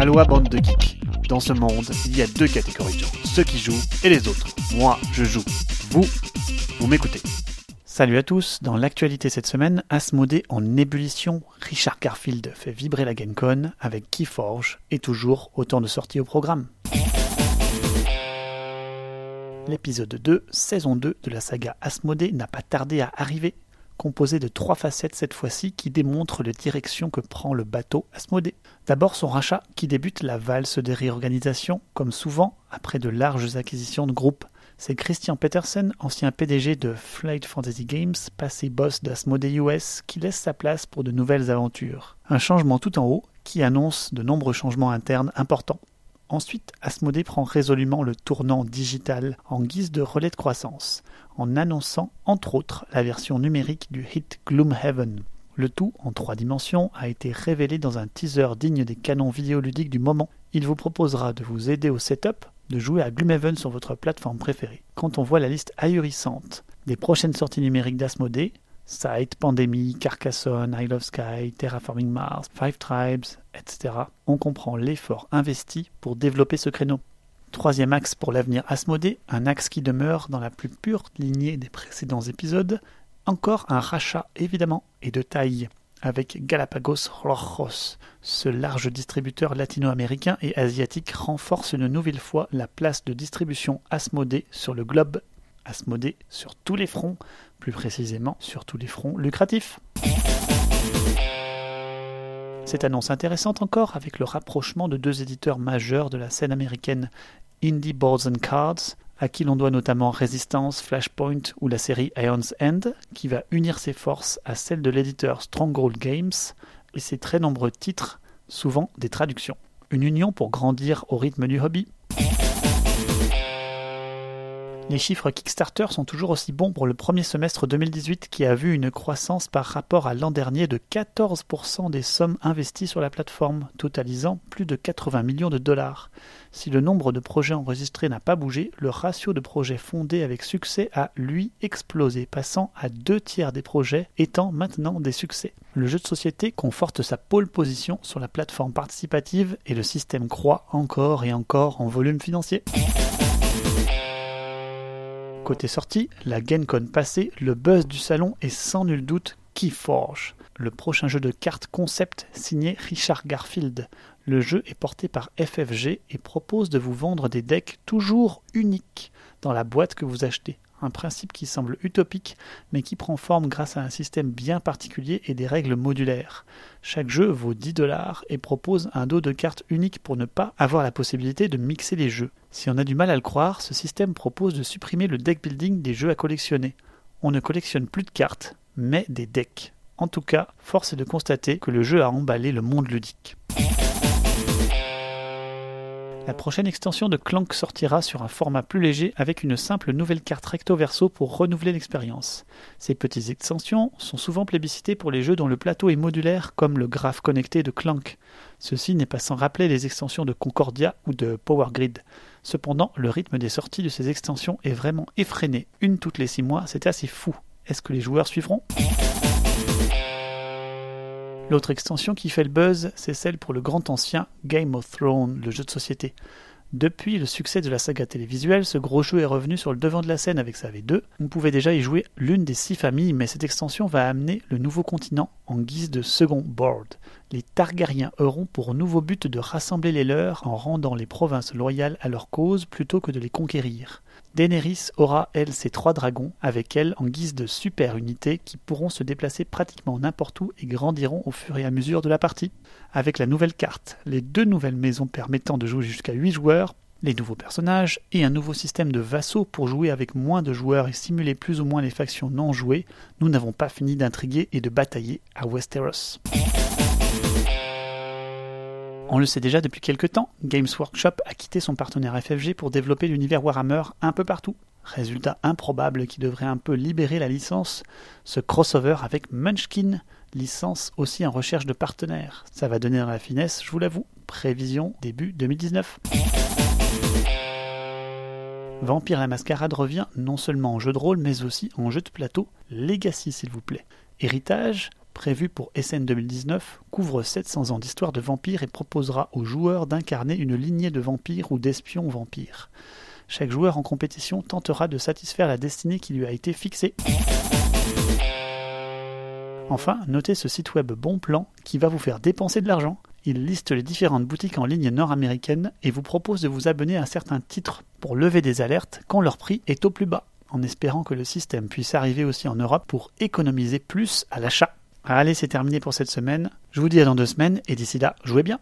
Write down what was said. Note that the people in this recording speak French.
Aloha bande de geeks. Dans ce monde, il y a deux catégories de gens, ceux qui jouent et les autres. Moi, je joue. Vous, vous m'écoutez. Salut à tous, dans l'actualité cette semaine, Asmodée en ébullition, Richard Garfield fait vibrer la GameCon avec Keyforge et toujours autant de sorties au programme. L'épisode 2, saison 2 de la saga Asmodée n'a pas tardé à arriver, composé de trois facettes cette fois-ci qui démontrent les directions que prend le bateau Asmodée. D'abord son rachat qui débute la valse des réorganisations, comme souvent après de larges acquisitions de groupes. C'est Christian Petersen, ancien PDG de Flight Fantasy Games, passé boss d'Asmodee US, qui laisse sa place pour de nouvelles aventures. Un changement tout en haut qui annonce de nombreux changements internes importants. Ensuite, Asmodée prend résolument le tournant digital en guise de relais de croissance, en annonçant entre autres la version numérique du hit Gloomhaven. Le tout, en trois dimensions, a été révélé dans un teaser digne des canons vidéoludiques du moment. Il vous proposera de vous aider au setup, de jouer à Gloomhaven sur votre plateforme préférée. Quand on voit la liste ahurissante des prochaines sorties numériques d'Asmodée, Sight, Pandémie, Carcassonne, Isle of Sky, Terraforming Mars, Five Tribes, etc., on comprend l'effort investi pour développer ce créneau. Troisième axe pour l'avenir Asmodée, un axe qui demeure dans la plus pure lignée des précédents épisodes, encore un rachat évidemment et de taille avec Galapagos Rojos. Ce large distributeur latino-américain et asiatique renforce une nouvelle fois la place de distribution Asmodée sur le globe. Asmodée sur tous les fronts, plus précisément sur tous les fronts lucratifs. Cette annonce intéressante encore avec le rapprochement de deux éditeurs majeurs de la scène américaine, Indie Boards and Cards, à qui l'on doit notamment Resistance, Flashpoint ou la série Ion's End, qui va unir ses forces à celle de l'éditeur Stronghold Games et ses très nombreux titres, souvent des traductions. Une union pour grandir au rythme du hobby. Les chiffres Kickstarter sont toujours aussi bons pour le premier semestre 2018 qui a vu une croissance par rapport à l'an dernier de 14% des sommes investies sur la plateforme, totalisant plus de 80 millions de dollars. Si le nombre de projets enregistrés n'a pas bougé, le ratio de projets fondés avec succès a, lui, explosé, passant à deux tiers des projets étant maintenant des succès. Le jeu de société conforte sa pole position sur la plateforme participative et le système croît encore et encore en volume financier. Côté sortie, la GenCon passée, le buzz du salon est sans nul doute Keyforge, le prochain jeu de cartes concept signé Richard Garfield. Le jeu est porté par FFG et propose de vous vendre des decks toujours uniques dans la boîte que vous achetez un principe qui semble utopique, mais qui prend forme grâce à un système bien particulier et des règles modulaires. Chaque jeu vaut 10 dollars et propose un dos de cartes unique pour ne pas avoir la possibilité de mixer les jeux. Si on a du mal à le croire, ce système propose de supprimer le deck building des jeux à collectionner. On ne collectionne plus de cartes, mais des decks. En tout cas, force est de constater que le jeu a emballé le monde ludique. La prochaine extension de Clank sortira sur un format plus léger avec une simple nouvelle carte recto verso pour renouveler l'expérience. Ces petites extensions sont souvent plébiscitées pour les jeux dont le plateau est modulaire comme le graphe connecté de Clank. Ceci n'est pas sans rappeler les extensions de Concordia ou de Power Grid. Cependant, le rythme des sorties de ces extensions est vraiment effréné. Une toutes les six mois, c'est assez fou. Est-ce que les joueurs suivront? L'autre extension qui fait le buzz, c'est celle pour le grand ancien Game of Thrones, le jeu de société. Depuis le succès de la saga télévisuelle, ce gros jeu est revenu sur le devant de la scène avec sa V2. On pouvait déjà y jouer l'une des six familles, mais cette extension va amener le nouveau continent en guise de second board. Les Targaryens auront pour nouveau but de rassembler les leurs en rendant les provinces loyales à leur cause plutôt que de les conquérir. Daenerys aura, elle, ses trois dragons avec elle en guise de super unités qui pourront se déplacer pratiquement n'importe où et grandiront au fur et à mesure de la partie. Avec la nouvelle carte, les deux nouvelles maisons permettant de jouer jusqu'à 8 joueurs, les nouveaux personnages et un nouveau système de vassaux pour jouer avec moins de joueurs et simuler plus ou moins les factions non jouées, nous n'avons pas fini d'intriguer et de batailler à Westeros. On le sait déjà depuis quelques temps, Games Workshop a quitté son partenaire FFG pour développer l'univers Warhammer un peu partout. Résultat improbable qui devrait un peu libérer la licence, ce crossover avec Munchkin, licence aussi en recherche de partenaires. Ça va donner dans la finesse, je vous l'avoue. Prévision début 2019. Vampire la Mascarade revient non seulement en jeu de rôle, mais aussi en jeu de plateau Legacy, s'il vous plaît. Héritage, prévu pour SN 2019, couvre 700 ans d'histoire de vampires et proposera aux joueurs d'incarner une lignée de vampires ou d'espions vampires. Chaque joueur en compétition tentera de satisfaire la destinée qui lui a été fixée. Enfin, notez ce site web Bon Plan qui va vous faire dépenser de l'argent. Il liste les différentes boutiques en ligne nord-américaines et vous propose de vous abonner à certains titres pour lever des alertes quand leur prix est au plus bas, en espérant que le système puisse arriver aussi en Europe pour économiser plus à l'achat. Allez, c'est terminé pour cette semaine. Je vous dis à dans deux semaines et d'ici là, jouez bien.